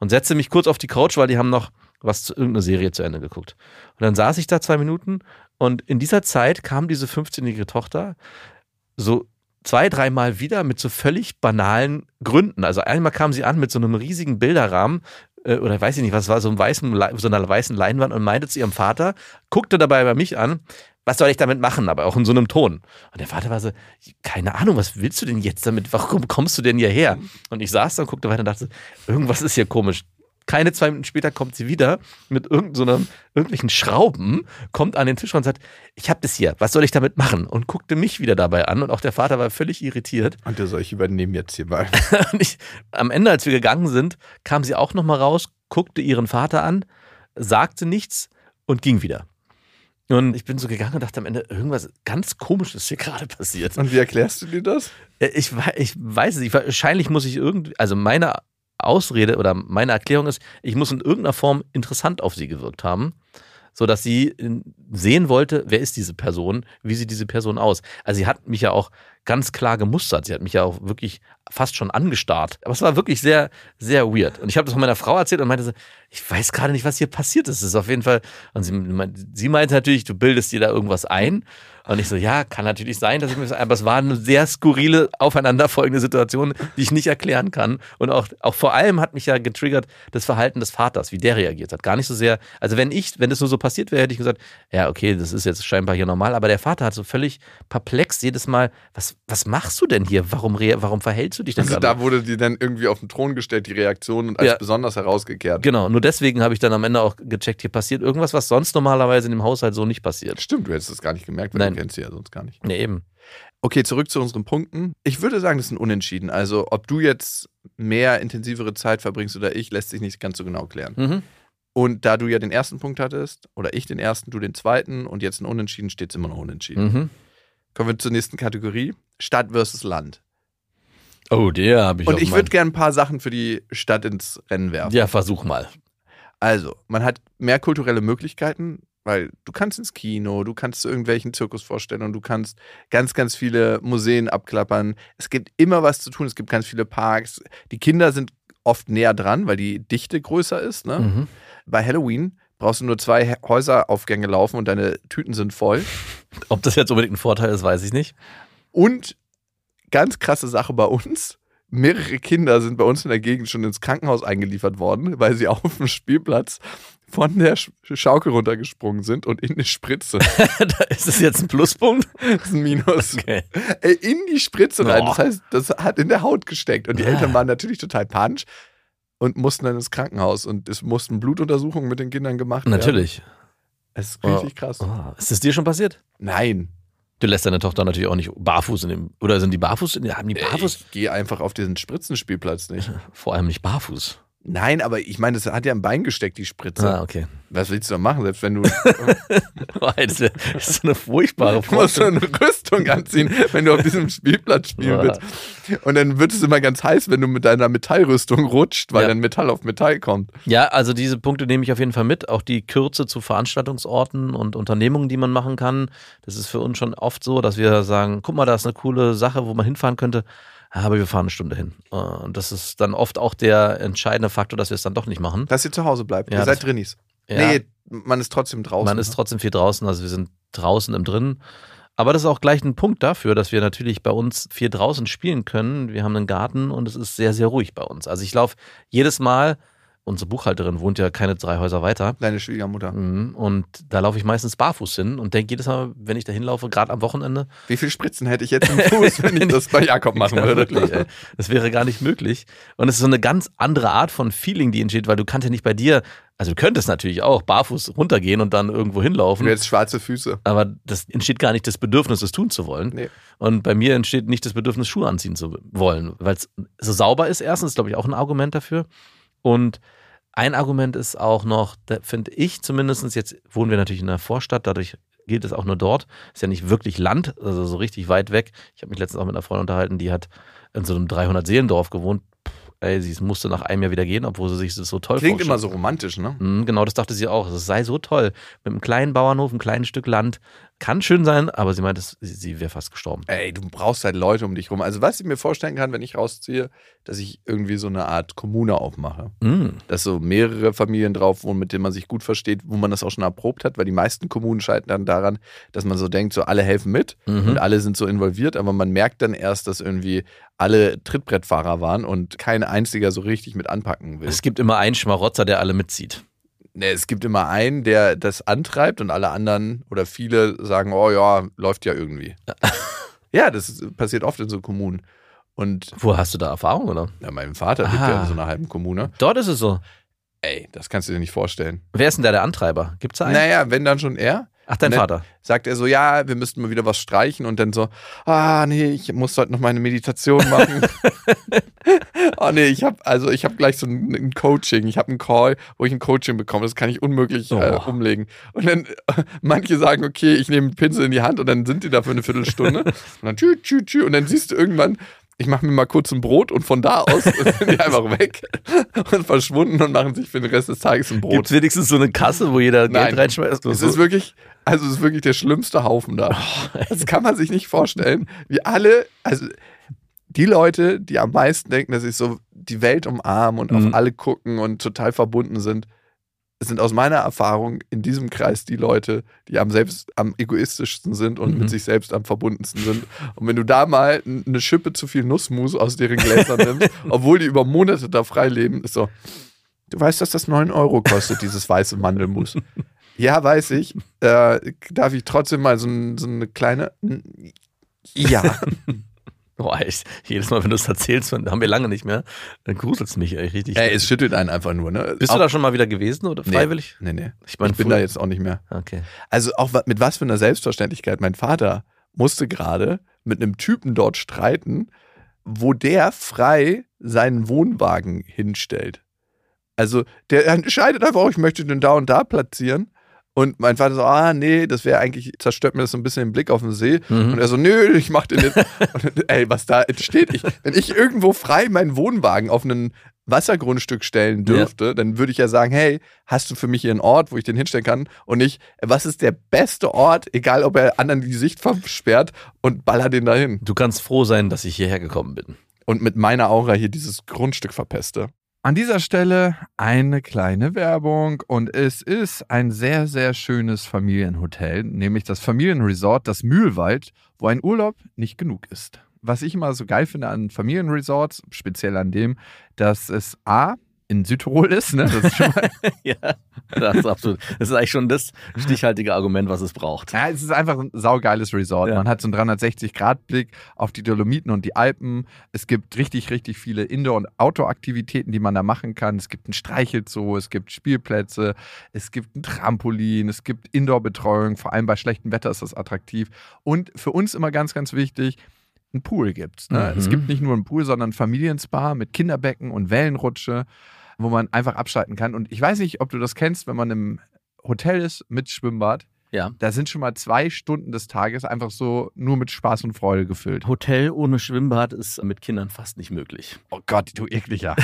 und setzte mich kurz auf die Couch, weil die haben noch was zu irgendeiner Serie zu Ende geguckt. Und dann saß ich da zwei Minuten und in dieser Zeit kam diese 15-jährige Tochter so zwei, dreimal wieder mit so völlig banalen Gründen. Also einmal kam sie an mit so einem riesigen Bilderrahmen äh, oder weiß ich nicht, was war, so, einem weißen, so einer weißen Leinwand und meinte zu ihrem Vater, guckte dabei bei mich an, was soll ich damit machen, aber auch in so einem Ton. Und der Vater war so, keine Ahnung, was willst du denn jetzt damit? Warum kommst du denn hierher? Und ich saß da und guckte weiter und dachte, irgendwas ist hier komisch. Keine zwei Minuten später kommt sie wieder mit irgend so einem, irgendwelchen Schrauben, kommt an den Tisch und sagt, ich habe das hier, was soll ich damit machen? Und guckte mich wieder dabei an und auch der Vater war völlig irritiert. und der soll ich übernehmen jetzt hier mal. Und ich, am Ende, als wir gegangen sind, kam sie auch nochmal raus, guckte ihren Vater an, sagte nichts und ging wieder. Und ich bin so gegangen und dachte am Ende, irgendwas ganz komisches ist hier gerade passiert. Und wie erklärst du dir das? Äh, Ich, ich weiß es nicht. Wahrscheinlich muss ich irgendwie, also meine Ausrede oder meine Erklärung ist, ich muss in irgendeiner Form interessant auf sie gewirkt haben, sodass sie in- sehen wollte, wer ist diese Person, wie sieht diese Person aus. Also sie hat mich ja auch ganz klar gemustert. Sie hat mich ja auch wirklich fast schon angestarrt. Aber es war wirklich sehr, sehr weird. Und ich habe das von meiner Frau erzählt und meinte so, ich weiß gerade nicht, was hier passiert ist. Es ist auf jeden Fall, und sie, sie meinte natürlich, du bildest dir da irgendwas ein. Und ich so, ja, kann natürlich sein, dass ich mir das, aber es war eine sehr skurrile, aufeinanderfolgende Situation, die ich nicht erklären kann. Und auch, auch vor allem hat mich ja getriggert das Verhalten des Vaters, wie der reagiert hat. Gar nicht so sehr, also wenn ich, wenn das nur so passiert wäre, hätte ich gesagt, ja, okay, das ist jetzt scheinbar hier normal, aber der Vater hat so völlig perplex jedes Mal, was, was machst du denn hier? Warum, warum verhältst du dich denn Also da wurde die dann irgendwie auf den Thron gestellt, die Reaktion, und als Ja. besonders herausgekehrt. Genau, nur deswegen habe ich dann am Ende auch gecheckt, hier passiert irgendwas, was sonst normalerweise in dem Haushalt so nicht passiert. Stimmt, du hättest es gar nicht gemerkt, weil Nein. Kennst sie ja sonst gar nicht. Nee, eben. Okay, zurück zu unseren Punkten. Ich würde sagen, das ist ein Unentschieden. Also, ob du jetzt mehr intensivere Zeit verbringst oder ich, lässt sich nicht ganz so genau klären. Mhm. Und da du ja den ersten Punkt hattest, oder ich den ersten, du den zweiten und jetzt ein Unentschieden, steht es immer noch unentschieden. Mhm. Kommen wir zur nächsten Kategorie: Stadt versus Land. Oh, der habe ich Und ich würde gerne ein paar Sachen für die Stadt ins Rennen werfen. Ja, versuch mal. Also, man hat mehr kulturelle Möglichkeiten Weil du kannst ins Kino, du kannst zu irgendwelchen Zirkusvorstellungen, du kannst ganz, ganz viele Museen abklappern. Es gibt immer was zu tun, es gibt ganz viele Parks. Die Kinder sind oft näher dran, weil die Dichte größer ist. Ne? Mhm. Bei Halloween brauchst du nur zwei Häuseraufgänge laufen und deine Tüten sind voll. Ob das jetzt unbedingt ein Vorteil ist, weiß ich nicht. Und ganz krasse Sache bei uns. Mehrere Kinder sind bei uns in der Gegend schon ins Krankenhaus eingeliefert worden, weil sie auf dem Spielplatz von der Sch- Schaukel runtergesprungen sind und in eine Spritze. da ist es jetzt ein Pluspunkt. Das ist ein Minus. Okay. Ey, in die Spritze rein. Das heißt, das hat in der Haut gesteckt. Und die Ah. Eltern waren natürlich total panisch und mussten dann ins Krankenhaus. Und es mussten Blutuntersuchungen mit den Kindern gemacht werden. Natürlich. Es ist richtig krass. Oh, ist das dir schon passiert? Nein. Du lässt deine Tochter natürlich auch nicht barfuß in dem. Oder sind die barfuß? In, haben die barfuß? Ich gehe einfach auf diesen Spritzenspielplatz nicht. Vor allem nicht barfuß. Nein, aber ich meine, das hat ja im Bein gesteckt, die Spritze. Ah, okay. Was willst du da machen, selbst wenn du Das ist das ist eine furchtbare Du musst so eine Rüstung anziehen, wenn du auf diesem Spielplatz spielen willst. Und dann wird es immer ganz heiß, wenn du mit deiner Metallrüstung rutscht, weil Ja. dann Metall auf Metall kommt. Ja, also diese Punkte nehme ich auf jeden Fall mit. Auch die Kürze zu Veranstaltungsorten und Unternehmungen, die man machen kann. Das ist für uns schon oft so, dass wir sagen, guck mal, da ist eine coole Sache, wo man hinfahren könnte. Aber wir fahren eine Stunde hin. Äh, Und das ist dann oft auch der entscheidende Faktor, dass wir es dann doch nicht machen. Dass ihr zu Hause bleibt. Ja, ihr seid Drinnis. Ja. Nee, man ist trotzdem draußen. Man ist trotzdem viel draußen, also wir sind draußen im Drinnen. Aber das ist auch gleich ein Punkt dafür, dass wir natürlich bei uns viel draußen spielen können. Wir haben einen Garten und es ist sehr, sehr ruhig bei uns. Also ich laufe jedes Mal, unsere Buchhalterin wohnt ja keine drei Häuser weiter. Deine Schwiegermutter. Mhm, Und da laufe ich meistens barfuß hin und denke jedes Mal, wenn ich da hinlaufe, gerade am Wochenende, Wie viel Spritzen hätte ich jetzt im Fuß, wenn ich das bei Jakob machen Ja, würde? wirklich. Das wäre gar nicht möglich. Und es ist so eine ganz andere Art von Feeling, die entsteht, weil du kannst ja nicht bei dir, also du könntest natürlich auch barfuß runtergehen und dann irgendwo hinlaufen. Und jetzt schwarze Füße. Aber das entsteht gar nicht das Bedürfnis, das tun zu wollen. Nee. Und bei mir entsteht nicht das Bedürfnis, Schuhe anziehen zu wollen, weil es so sauber ist. Erstens, glaube ich, auch ein Argument dafür. Und ein Argument ist auch noch, da finde ich zumindest, jetzt wohnen wir natürlich in einer Vorstadt, dadurch gilt es auch nur dort. Ist ja nicht wirklich Land, also so richtig weit weg. Ich habe mich letztens auch mit einer Freundin unterhalten, die hat in so einem 300-Seelendorf gewohnt. Puh, ey, sie musste nach einem Jahr wieder gehen, obwohl sie sich das so toll Klingt vorstellt. immer so romantisch, ne? Mhm, Genau, das dachte sie auch. Es sei so toll. Mit einem kleinen Bauernhof, einem kleinen Stück Land. Kann schön sein, aber sie meint, es- sie, sie wäre fast gestorben. Ey, du brauchst halt Leute um dich rum. Also, was ich mir vorstellen kann, wenn ich rausziehe, dass ich irgendwie so eine Art Kommune aufmache. Mhm. dass so mehrere Familien drauf wohnen, mit denen man sich gut versteht, wo man das auch schon erprobt hat, weil die meisten Kommunen scheitern dann daran, dass man so denkt, so alle helfen mit Mhm. und alle sind so involviert, aber man merkt dann erst, dass irgendwie alle Trittbrettfahrer waren und kein einziger so richtig mit anpacken will. Es gibt immer einen Schmarotzer, der alle mitzieht. Nee, es gibt immer einen, der das antreibt und alle anderen oder viele sagen, oh ja, läuft ja irgendwie. ja, das ist, passiert oft in so Kommunen. Und Wo hast du da Erfahrung, oder? ja, mein Vater lebt ja Ah. in so einer halben Kommune. Dort ist es so. Ey, das kannst du dir nicht vorstellen. Wer ist denn da der Antreiber? Gibt's da einen? Naja, wenn dann schon er. Ach, dein Vater. sagt er so, ja, wir müssten mal wieder was streichen und dann so, ah nee, ich muss heute noch meine Meditation machen. oh nee, ich habe also ich habe gleich so ein, ein Coaching, ich habe einen Call, wo ich ein Coaching bekomme, das kann ich unmöglich äh, Oh. umlegen. Und dann äh, manche sagen, okay, ich nehme einen Pinsel in die Hand und dann sind die da für eine Viertelstunde und dann tschü, tschü, tschü, und dann siehst du irgendwann ich mache mir mal kurz ein Brot und von da aus sind die einfach weg und verschwunden und machen sich für den Rest des Tages ein Brot. Gibt wenigstens so eine Kasse, wo jeder Nein. Geld reinschmeißt? Es So- ist wirklich, also es ist wirklich der schlimmste Haufen da. Das kann man sich nicht vorstellen. Wie alle, also die Leute, die am meisten denken, dass sie so die Welt umarmen und Mhm. auf alle gucken und total verbunden sind, sind aus meiner Erfahrung in diesem Kreis die Leute, die am selbst am egoistischsten sind und Mhm. mit sich selbst am verbundensten sind. Und wenn du da mal eine Schippe zu viel Nussmus aus deren Gläsern nimmst, obwohl die über Monate da frei leben, ist so, du weißt, dass das 9 Euro kostet, dieses weiße Mandelmus. Ja, weiß ich. Äh, darf ich trotzdem mal so, so eine kleine. Ja. Boah, echt. Jedes Mal, wenn du es erzählst, haben wir lange nicht mehr, dann gruselt es mich ey, richtig. Ey, es schüttelt einen einfach nur, ne? Bist auch, du da schon mal wieder gewesen oder Nee. freiwillig? Nee, nee. Ich, mein, Ich bin da jetzt auch nicht mehr. Okay. Also auch mit was für einer Selbstverständlichkeit. Mein Vater musste gerade mit einem Typen dort streiten, wo der frei seinen Wohnwagen hinstellt. Also der entscheidet einfach, oh, ich möchte den da und da platzieren. Und mein Vater so, ah, nee, das wäre eigentlich, zerstört mir das so ein bisschen den Blick auf den See. Mhm. Und er so, nö, ich mach den jetzt. und, ey, was da entsteht. Ich, wenn ich irgendwo frei meinen Wohnwagen auf einen Wassergrundstück stellen dürfte, dann würde ich ja sagen, hey, hast du für mich hier einen Ort, wo ich den hinstellen kann? Und nicht, was ist der beste Ort, egal ob er anderen die Sicht versperrt und baller den dahin. Du kannst froh sein, dass ich hierher gekommen bin. Und mit meiner Aura hier dieses Grundstück verpeste. An dieser Stelle eine kleine Werbung und es ist ein sehr, sehr schönes Familienhotel, nämlich das Familienresort, das Mühlwald, wo ein Urlaub nicht genug ist. Was ich immer so geil finde an Familienresorts, speziell an dem, dass es A, in Südtirol ist, ne? Das ist schon mal ja, das ist absolut. Das ist eigentlich schon das stichhaltige Argument, was es braucht. Ja, es ist einfach ein saugeiles Resort. Ja. Man hat so einen 360-Grad-Blick auf die Dolomiten und die Alpen. Es gibt richtig, richtig viele Indoor- und Outdoor-Aktivitäten, die man da machen kann. Es gibt ein Streichelzoo, es gibt Spielplätze, es gibt ein Trampolin, es gibt Indoor-Betreuung. Vor allem bei schlechtem Wetter ist das attraktiv. Und für uns immer ganz, ganz wichtig, ein Pool gibt's. Ne? Mhm. Es gibt nicht nur einen Pool, sondern ein Familienspa mit Kinderbecken und Wellenrutsche, wo man einfach abschalten kann. Und ich weiß nicht, ob du das kennst, wenn man im Hotel ist mit Schwimmbad. Ja. Da sind schon mal zwei Stunden des Tages einfach so nur mit Spaß und Freude gefüllt. Hotel ohne Schwimmbad ist mit Kindern fast nicht möglich. Oh Gott, du ekliger.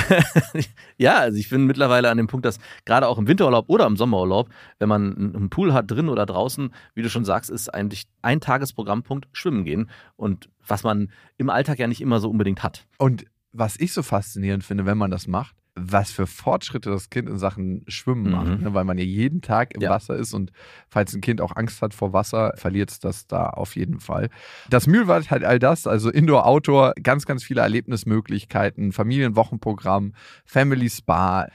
ja, also ich bin mittlerweile an dem Punkt, dass gerade auch im Winterurlaub oder im Sommerurlaub, wenn man einen Pool hat, drin oder draußen, wie du schon sagst, ist eigentlich ein Tagesprogrammpunkt Schwimmen gehen. Und was man im Alltag ja nicht immer so unbedingt hat. Und was ich so faszinierend finde, wenn man das macht, was für Fortschritte das Kind in Sachen Schwimmen Mhm. macht, ne? weil man ja jeden Tag im Ja. Wasser ist und falls ein Kind auch Angst hat vor Wasser, verliert es das da auf jeden Fall. Das Mühlwald hat all das, also Indoor, Outdoor, ganz, ganz viele Erlebnismöglichkeiten, Familienwochenprogramm, Family Spa.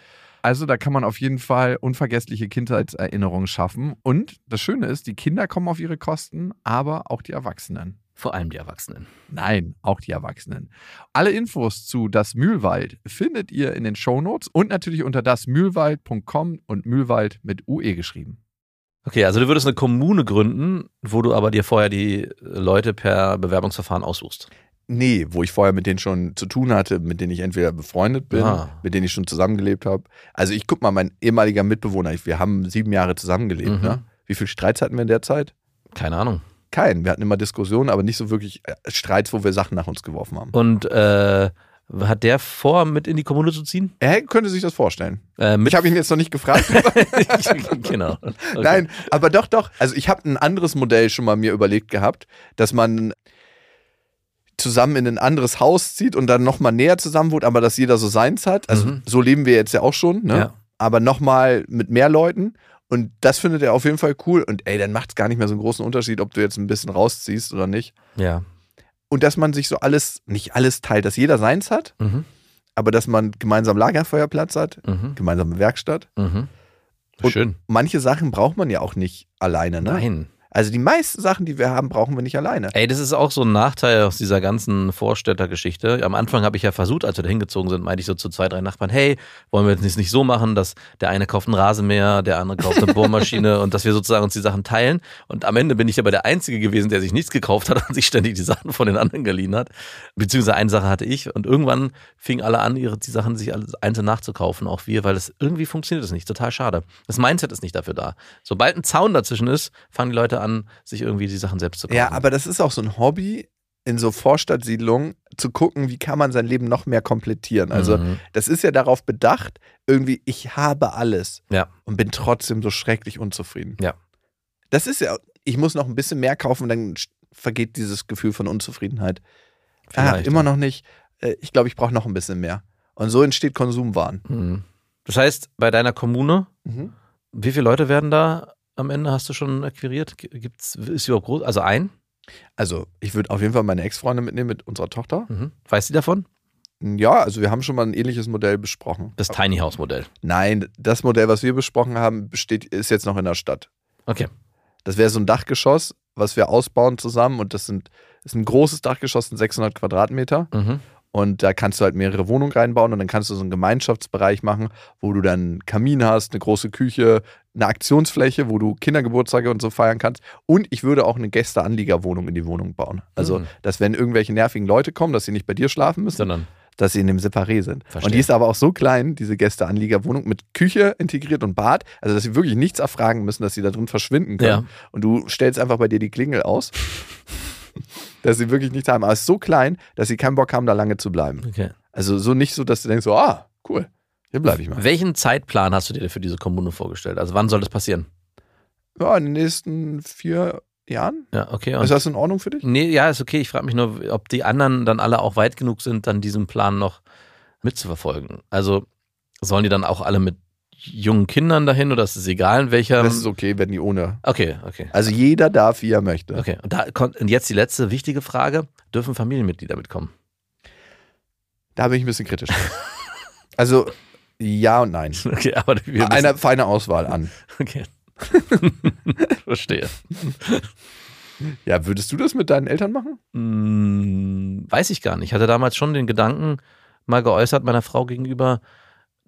Also da kann man auf jeden Fall unvergessliche Kindheitserinnerungen schaffen. Und das Schöne ist, die Kinder kommen auf ihre Kosten, aber auch die Erwachsenen. Vor allem die Erwachsenen. Nein, auch die Erwachsenen. Alle Infos zu Das Mühlwald findet ihr in den Shownotes und natürlich unter dasmühlwald.com und Mühlwald mit UE geschrieben. Okay, also du würdest eine Kommune gründen, wo du aber dir vorher die Leute per Bewerbungsverfahren aussuchst. Nee, wo ich vorher mit denen schon zu tun hatte, mit denen ich entweder befreundet bin, Ah. mit denen ich schon zusammengelebt habe. Also ich guck mal, mein ehemaliger Mitbewohner, wir haben sieben Jahre zusammengelebt. Mhm. Ne? Wie viel Streits hatten wir in der Zeit? Keine Ahnung. Keinen. Wir hatten immer Diskussionen, aber nicht so wirklich äh, Streits, wo wir Sachen nach uns geworfen haben. Und äh, hat der vor, mit in die Kommune zu ziehen? Er könnte sich das vorstellen. Äh, Ich habe ihn jetzt noch nicht gefragt. genau. Okay. Nein, aber doch, doch. Also ich habe ein anderes Modell schon mal mir überlegt gehabt, dass man zusammen in ein anderes Haus zieht und dann nochmal näher zusammen wohnt, aber dass jeder so seins hat. Also Mhm. so leben wir jetzt ja auch schon, ne? Ja. Aber nochmal mit mehr Leuten. Und das findet er auf jeden Fall cool. Und ey, dann macht es gar nicht mehr so einen großen Unterschied, ob du jetzt ein bisschen rausziehst oder nicht. Ja. Und dass man sich so alles, nicht alles teilt, dass jeder seins hat, Mhm. aber dass man gemeinsam Lagerfeuerplatz hat, Mhm. gemeinsame Werkstatt. Mhm. Und Schön. Manche Sachen braucht man ja auch nicht alleine, ne? Nein. Also die meisten Sachen, die wir haben, brauchen wir nicht alleine. Ey, das ist auch so ein Nachteil aus dieser ganzen Vorstädtergeschichte. Am Anfang habe ich ja versucht, als wir da hingezogen sind, meinte ich so zu zwei, drei Nachbarn, hey, wollen wir jetzt nicht so machen, dass der eine kauft einen Rasenmäher, der andere kauft eine Bohrmaschine und dass wir sozusagen uns die Sachen teilen. Und am Ende bin ich aber der Einzige gewesen, der sich nichts gekauft hat und sich ständig die Sachen von den anderen geliehen hat. Beziehungsweise eine Sache hatte ich und irgendwann fingen alle an, ihre die Sachen sich einzeln nachzukaufen, auch wir, weil es irgendwie funktioniert es nicht. Total schade. Das Mindset ist nicht dafür da. Sobald ein Zaun dazwischen ist, fangen die Leute an, sich irgendwie die Sachen selbst zu kaufen. Ja, aber das ist auch so ein Hobby in so Vorstadtsiedlungen zu gucken, wie kann man sein Leben noch mehr komplettieren. Also Mhm. das ist ja darauf bedacht, irgendwie ich habe alles Ja. und bin trotzdem so schrecklich unzufrieden. Ja. Das ist ja, ich muss noch ein bisschen mehr kaufen, dann vergeht dieses Gefühl von Unzufriedenheit. Ah, immer ja. noch nicht. Äh, Ich glaube, ich brauche noch ein bisschen mehr. Und so entsteht Konsumwahn. Mhm. Das heißt, bei deiner Kommune, Mhm. wie viele Leute werden da am Ende, hast du schon akquiriert? Gibt's, ist sie überhaupt groß? Also ein? Also ich würde auf jeden Fall meine Ex-Freundin mitnehmen mit unserer Tochter. Mhm. Weiß sie davon? Ja, also wir haben schon mal ein ähnliches Modell besprochen. Das Tiny House Modell. Nein, das Modell, was wir besprochen haben, besteht, ist jetzt noch in der Stadt. Okay. Das wäre so ein Dachgeschoss, was wir ausbauen zusammen und das sind ist ein großes Dachgeschoss, sind 600 Quadratmeter Mhm. Und da kannst du halt mehrere Wohnungen reinbauen und dann kannst du so einen Gemeinschaftsbereich machen, wo du dann einen Kamin hast, eine große Küche, eine Aktionsfläche, wo du Kindergeburtstage und so feiern kannst und ich würde auch eine Gästeanliegerwohnung in die Wohnung bauen. Also, Mhm. dass wenn irgendwelche nervigen Leute kommen, dass sie nicht bei dir schlafen müssen, Sondern, dass sie in dem Separé sind. Verstehe. Und die ist aber auch so klein, diese Gästeanliegerwohnung, mit Küche integriert und Bad, also dass sie wirklich nichts erfragen müssen, dass sie da drin verschwinden können. Ja. Und du stellst einfach bei dir die Klingel aus, dass sie wirklich nichts haben. Aber es ist so klein, dass sie keinen Bock haben, da lange zu bleiben. okay. Also so nicht so, dass du denkst, so, ah, Cool. Hier bleibe ich mal. Welchen Zeitplan hast du dir für diese Kommune vorgestellt? Also wann soll das passieren? Ja, in den nächsten vier Jahren. Ja, okay. Ist das in Ordnung für dich? nee, ja, ist okay. Ich frage mich nur, ob die anderen dann alle auch weit genug sind, dann diesen Plan noch mitzuverfolgen. Also sollen die dann auch alle mit jungen Kindern dahin oder ist es egal in welcher? Das ist okay, wenn die ohne. okay, okay. Also jeder darf, wie er möchte. Okay, und, da, kommt- und jetzt die letzte wichtige Frage. Dürfen Familienmitglieder mitkommen? Da bin ich ein bisschen kritisch. also ja und nein. Okay, aber wir Eine feine Auswahl an. Okay. Verstehe. Ja, würdest du das mit deinen Eltern machen? Hm, weiß ich gar nicht. Ich hatte damals schon den Gedanken mal geäußert meiner Frau gegenüber,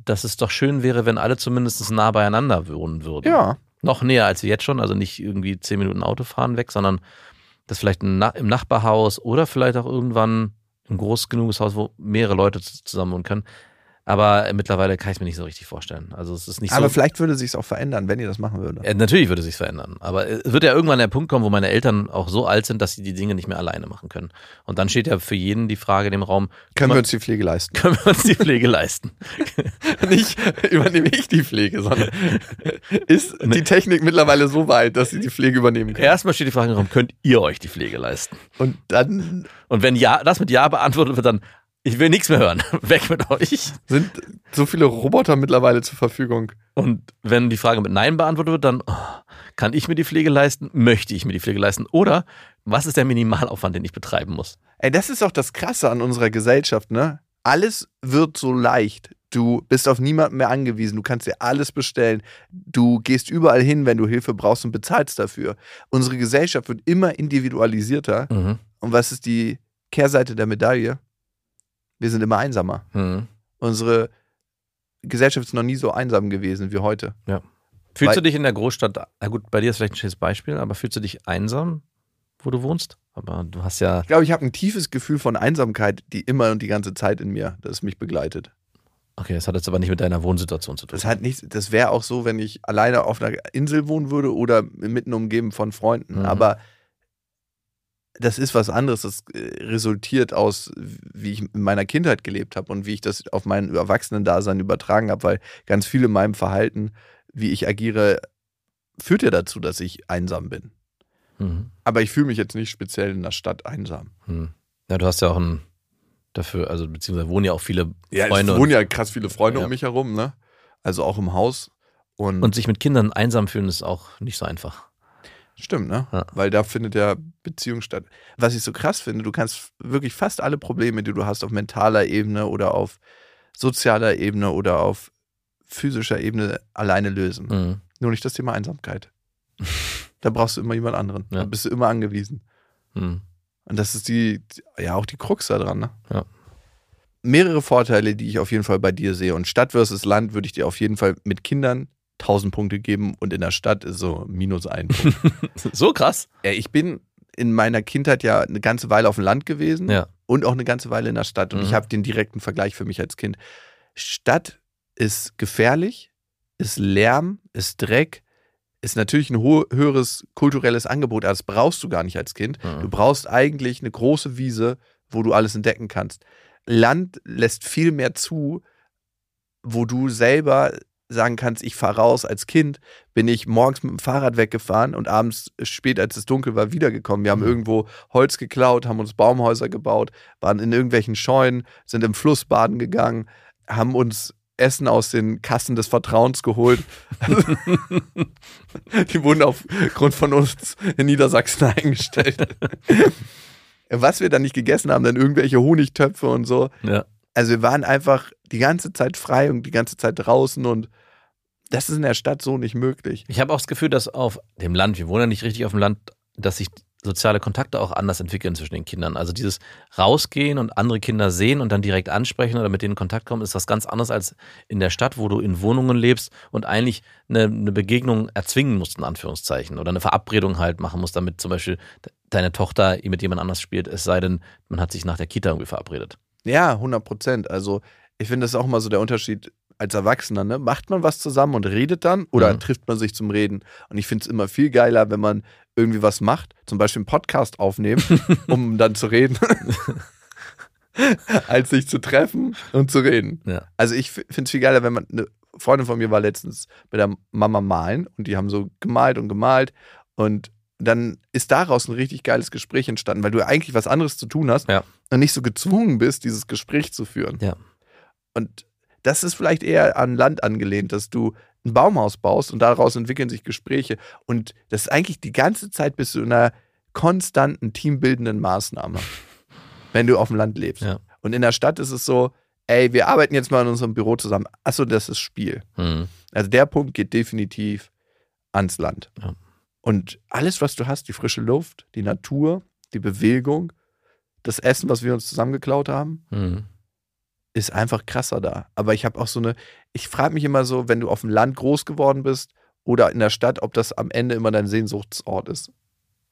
dass es doch schön wäre, wenn alle zumindest nah beieinander wohnen würden. Ja. Noch näher als wir jetzt schon, also nicht irgendwie zehn Minuten Autofahren weg, sondern das vielleicht im Nachbarhaus oder vielleicht auch irgendwann ein groß genuges Haus, wo mehrere Leute zusammen wohnen können. Aber äh, mittlerweile kann ich es mir nicht so richtig vorstellen. Also es ist nicht Aber so. vielleicht würde sich auch verändern, wenn ihr das machen würdet. Äh, natürlich würde sich verändern. Aber es wird ja irgendwann der Punkt kommen, wo meine Eltern auch so alt sind, dass sie die Dinge nicht mehr alleine machen können. Und dann steht ja für jeden die Frage in dem Raum, Können wir uns die Pflege leisten? können wir uns die Pflege leisten? Nicht übernehme ich die Pflege, sondern ist die Technik mittlerweile so weit, dass sie die Pflege übernehmen kann. Erstmal steht die Frage im Raum, könnt ihr euch die Pflege leisten? Und dann Und wenn ja, das mit Ja beantwortet wird, dann, ich will nichts mehr hören. Weg mit euch. sind so viele Roboter mittlerweile zur Verfügung. Und wenn die Frage mit Nein beantwortet wird, dann oh, kann ich mir die Pflege leisten? Möchte ich mir die Pflege leisten? Oder was ist der Minimalaufwand, den ich betreiben muss? Ey, das ist auch das Krasse an unserer Gesellschaft, ne? Alles wird so leicht. Du bist auf niemanden mehr angewiesen. Du kannst dir alles bestellen. Du gehst überall hin, wenn du Hilfe brauchst und bezahlst dafür. Unsere Gesellschaft wird immer individualisierter. Mhm. Und was ist die Kehrseite der Medaille? Wir sind immer einsamer. Mhm. Unsere Gesellschaft ist noch nie so einsam gewesen wie heute. Fühlst Weil- du dich in der Großstadt, na gut, bei dir ist vielleicht ein schönes Beispiel, aber fühlst du dich einsam, wo du wohnst? Aber du hast ja, Ich glaube, ich habe ein tiefes Gefühl von Einsamkeit, die immer und die ganze Zeit in mir, das mich begleitet. okay, das hat jetzt aber nicht mit deiner Wohnsituation zu tun. Das hat nichts, das wäre auch so, wenn ich alleine auf einer Insel wohnen würde oder mitten umgeben von Freunden. Mhm. Aber das ist was anderes. Das äh, resultiert aus, wie ich in meiner Kindheit gelebt habe und wie ich das auf mein Erwachsenendasein übertragen habe, weil ganz viel in meinem Verhalten, wie ich agiere, führt ja dazu, dass ich einsam bin. Mhm. Aber ich fühle mich jetzt nicht speziell in der Stadt einsam. Mhm. Ja, du hast ja auch ein, dafür, also beziehungsweise wohnen ja auch viele Ja, Freunde es wohnen ja krass viele Freunde Ja. um mich herum, ne? Also auch im Haus. Und, und sich mit Kindern einsam fühlen ist auch nicht so einfach. Stimmt, ne? Ja. Weil da findet ja Beziehung statt. Was ich so krass finde, du kannst wirklich fast alle Probleme, die du hast auf mentaler Ebene oder auf sozialer Ebene oder auf physischer Ebene alleine lösen. Mhm. Nur nicht das Thema Einsamkeit. da brauchst du immer jemand anderen. Ja. Da bist du immer angewiesen. Mhm. Und das ist die, ja auch die Krux da dran, ne? Ja. Mehrere Vorteile, die ich auf jeden Fall bei dir sehe. Und Stadt versus Land würde ich dir auf jeden Fall mit Kindern 1000 Punkte geben und in der Stadt ist so minus ein Punkt. So krass. Ich bin in meiner Kindheit ja eine ganze Weile auf dem Land gewesen Ja. und auch eine ganze Weile in der Stadt. Und Mhm. ich habe den direkten Vergleich für mich als Kind. Stadt ist gefährlich, ist Lärm, ist Dreck, ist natürlich ein höheres kulturelles Angebot, aber das brauchst du gar nicht als Kind. Mhm. Du brauchst eigentlich eine große Wiese, wo du alles entdecken kannst. Land lässt viel mehr zu, wo du selber sagen kannst, ich fahre raus. Als Kind bin ich morgens mit dem Fahrrad weggefahren und abends spät, als es dunkel war, wiedergekommen. Wir haben Mhm. irgendwo Holz geklaut, haben uns Baumhäuser gebaut, waren in irgendwelchen Scheunen, sind im Fluss baden gegangen, haben uns Essen aus den Kassen des Vertrauens geholt. Die wurden aufgrund von uns in Niedersachsen eingestellt. Was wir dann nicht gegessen haben, dann irgendwelche Honigtöpfe und so. Ja. Also wir waren einfach die ganze Zeit frei und die ganze Zeit draußen und das ist in der Stadt so nicht möglich. Ich habe auch das Gefühl, dass auf dem Land, wir wohnen ja nicht richtig auf dem Land, dass sich soziale Kontakte auch anders entwickeln zwischen den Kindern. Also dieses Rausgehen und andere Kinder sehen und dann direkt ansprechen oder mit denen in Kontakt kommen, ist was ganz anderes als in der Stadt, wo du in Wohnungen lebst und eigentlich eine, eine Begegnung erzwingen musst, in Anführungszeichen, oder eine Verabredung halt machen musst, damit zum Beispiel deine Tochter mit jemand anders spielt, es sei denn, man hat sich nach der Kita irgendwie verabredet. Ja, 100 Prozent. Also ich finde, das ist auch mal so der Unterschied als Erwachsener. Ne? Macht man was zusammen und redet dann oder Mhm. trifft man sich zum Reden? Und ich finde es immer viel geiler, wenn man irgendwie was macht, zum Beispiel einen Podcast aufnehmen, um dann zu reden. als sich zu treffen und zu reden. Ja. Also ich finde es viel geiler, wenn man, eine Freundin von mir war letztens mit der Mama malen und die haben so gemalt und gemalt und dann ist daraus ein richtig geiles Gespräch entstanden, weil du eigentlich was anderes zu tun hast Ja. und nicht so gezwungen bist, dieses Gespräch zu führen. Ja. Und das ist vielleicht eher an Land angelehnt, dass du ein Baumhaus baust und daraus entwickeln sich Gespräche. Und das ist eigentlich die ganze Zeit bist du in einer konstanten teambildenden Maßnahme, wenn du auf dem Land lebst. Ja. Und in der Stadt ist es so, ey, wir arbeiten jetzt mal in unserem Büro zusammen. Achso, das ist Spiel. Hm. Also der Punkt geht definitiv ans Land. Ja. Und alles, was du hast, die frische Luft, die Natur, die Bewegung, das Essen, was wir uns zusammengeklaut haben, Hm. Ist einfach krasser da. Aber ich habe auch so eine, ich frage mich immer so, wenn du auf dem Land groß geworden bist oder in der Stadt, ob das am Ende immer dein Sehnsuchtsort ist.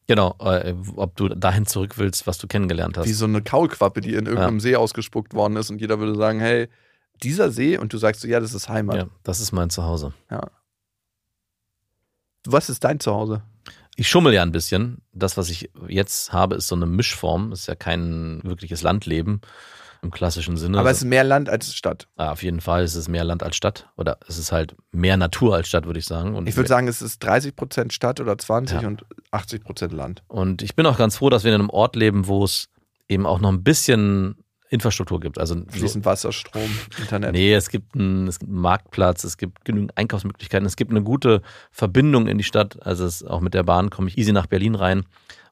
Genau, äh, ob du dahin zurück willst, was du kennengelernt hast. Wie so eine Kaulquappe, die in irgendeinem See ausgespuckt worden ist und jeder würde sagen, hey, dieser See und du sagst so, ja, das ist Heimat. ja, das ist mein Zuhause. Was ist dein Zuhause? Ich schummel ja ein bisschen. Das, was ich jetzt habe, ist so eine Mischform. Ist ja kein wirkliches Landleben im klassischen Sinne. Aber es ist mehr Land als Stadt. Ja, auf jeden Fall ist es mehr Land als Stadt. Oder es ist halt mehr Natur als Stadt, würde ich sagen. Und Ich würde sagen, es ist 30% Stadt oder 20 Ja. und 80% Land. Und ich bin auch ganz froh, dass wir in einem Ort leben, wo es eben auch noch ein bisschen Infrastruktur gibt. Also so, Fließend Wasser, Strom, Internet. nee, es gibt, einen, es gibt einen Marktplatz, es gibt genügend Einkaufsmöglichkeiten, es gibt eine gute Verbindung in die Stadt. Also es, auch mit der Bahn komme ich easy nach Berlin rein.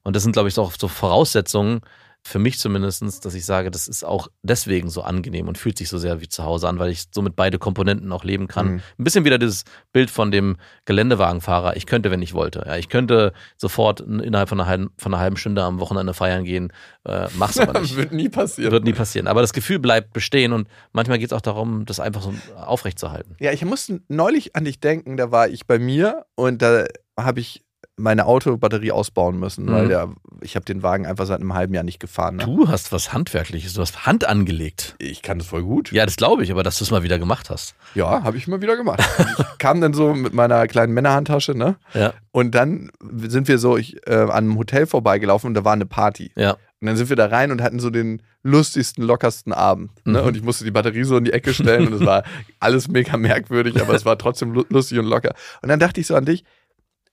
Und das sind, glaube ich, auch so Voraussetzungen, für mich zumindest, dass ich sage, das ist auch deswegen so angenehm und fühlt sich so sehr wie zu Hause an, weil ich somit beide Komponenten auch leben kann. Mhm. Ein bisschen wieder dieses Bild von dem Geländewagenfahrer. Ich könnte, wenn ich wollte. Ja, ich könnte sofort innerhalb von einer halben, von einer halben Stunde am Wochenende feiern gehen. Äh, mach's aber nicht. Wird nie passieren. Wird nie passieren. Aber das Gefühl bleibt bestehen und manchmal geht es auch darum, das einfach so aufrechtzuerhalten. Ja, ich musste neulich an dich denken, da war ich bei mir und da habe ich meine Autobatterie ausbauen müssen, Mhm. weil der, ich habe den Wagen einfach seit einem halben Jahr nicht gefahren. Ne? Du hast was Handwerkliches, du hast Hand angelegt. Ich kann das voll gut. Ja, das glaube ich, aber dass du es mal wieder gemacht hast. Ja, habe ich mal wieder gemacht. Ich kam dann so mit meiner kleinen Männerhandtasche, ne? Ja. Und dann sind wir so ich, äh, an einem Hotel vorbeigelaufen und da war eine Party. Ja. Und dann sind wir da rein und hatten so den lustigsten, lockersten Abend. Ne? Mhm. Und ich musste die Batterie so in die Ecke stellen und es war alles mega merkwürdig, aber es war trotzdem lu- lustig und locker. Und dann dachte ich so an dich,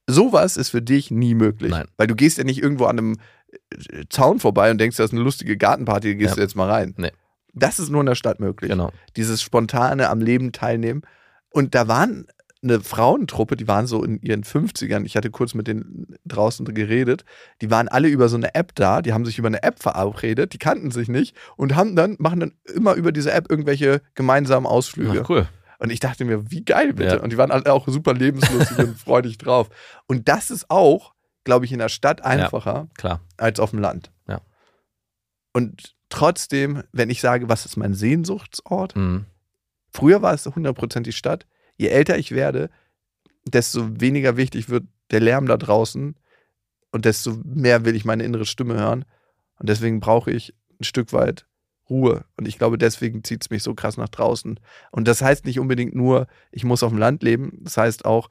sowas ist für dich nie möglich. Nein. Weil du gehst ja nicht irgendwo an einem äh, Zaun vorbei und denkst, das ist eine lustige Gartenparty, da gehst Ja. du jetzt mal rein. Nee. Das ist nur in der Stadt möglich. Genau. Dieses spontane am Leben teilnehmen. Und da waren eine Frauentruppe, die waren so in ihren 50ern. Ich hatte kurz mit denen draußen geredet. Die waren alle über so eine App da. Die haben sich über eine App verabredet. Die kannten sich nicht und haben dann, machen dann immer über diese App irgendwelche gemeinsamen Ausflüge. Ach, cool. Und ich dachte mir, wie geil bitte. Ja. Und die waren alle auch super lebenslustig und freudig drauf. Und das ist auch, glaube ich, in der Stadt einfacher Klar. als auf dem Land. Ja. Und trotzdem, wenn ich sage, was ist mein Sehnsuchtsort? Mhm. Früher war es 100% die Stadt. Je älter ich werde, desto weniger wichtig wird der Lärm da draußen und desto mehr will ich meine innere Stimme hören. Und deswegen brauche ich ein Stück weit Ruhe. Und ich glaube, deswegen zieht es mich so krass nach draußen. Und das heißt nicht unbedingt nur, ich muss auf dem Land leben. Das heißt auch,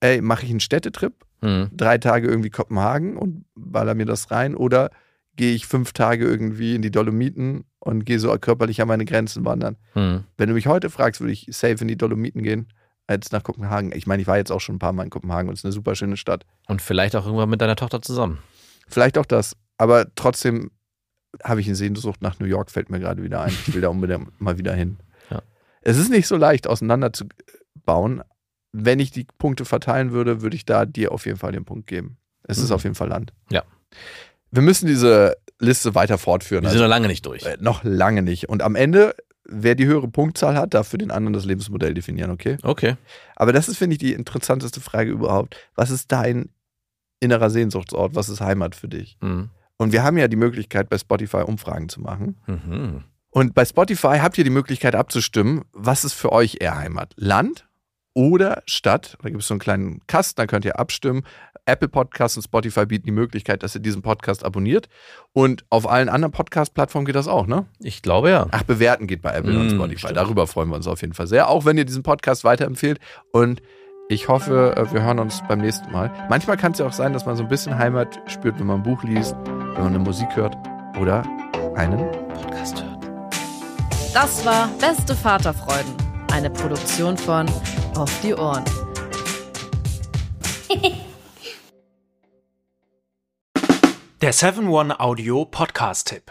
ey, mache ich einen Städtetrip, Mhm. drei Tage irgendwie Kopenhagen und baller mir das rein oder gehe ich fünf Tage irgendwie in die Dolomiten und gehe so körperlich an meine Grenzen wandern. Mhm. Wenn du mich heute fragst, würde ich safe in die Dolomiten gehen, als nach Kopenhagen. Ich meine, ich war jetzt auch schon ein paar Mal in Kopenhagen und es ist eine super schöne Stadt. Und vielleicht auch irgendwann mit deiner Tochter zusammen. Vielleicht auch das, aber trotzdem habe ich eine Sehnsucht nach New York, fällt mir gerade wieder ein. Ich will da unbedingt mal wieder hin. Ja. Es ist nicht so leicht auseinanderzubauen. Wenn ich die Punkte verteilen würde, würde ich da dir auf jeden Fall den Punkt geben. Es ist Mhm. auf jeden Fall Land. Ja. Wir müssen diese Liste weiter fortführen. Wir Also, sind noch lange nicht durch. äh, noch lange nicht. Und am Ende, wer die höhere Punktzahl hat, darf für den anderen das Lebensmodell definieren, okay? Okay. Aber das ist, finde ich, die interessanteste Frage überhaupt. Was ist dein innerer Sehnsuchtsort? Was ist Heimat für dich? Mhm. Und wir haben ja die Möglichkeit, bei Spotify Umfragen zu machen. Mhm. Und bei Spotify habt ihr die Möglichkeit abzustimmen, was ist für euch eher Heimat? Land oder Stadt? Da gibt es so einen kleinen Kasten, da könnt ihr abstimmen. Apple Podcasts und Spotify bieten die Möglichkeit, dass ihr diesen Podcast abonniert. Und auf allen anderen Podcast-Plattformen geht das auch, ne? Ich glaube ja. Ach, bewerten geht bei Apple und Mm, Spotify. stimmt. Darüber freuen wir uns auf jeden Fall sehr. Auch wenn ihr diesen Podcast weiterempfehlt. Und ich hoffe, äh, wir hören uns beim nächsten Mal. Manchmal kann es ja auch sein, dass man so ein bisschen Heimat spürt, wenn man ein Buch liest, wenn man eine Musik hört oder einen Podcast hört. Das war Beste Vaterfreuden, eine Produktion von Auf die Ohren. Der 7-One-Audio-Podcast-Tipp.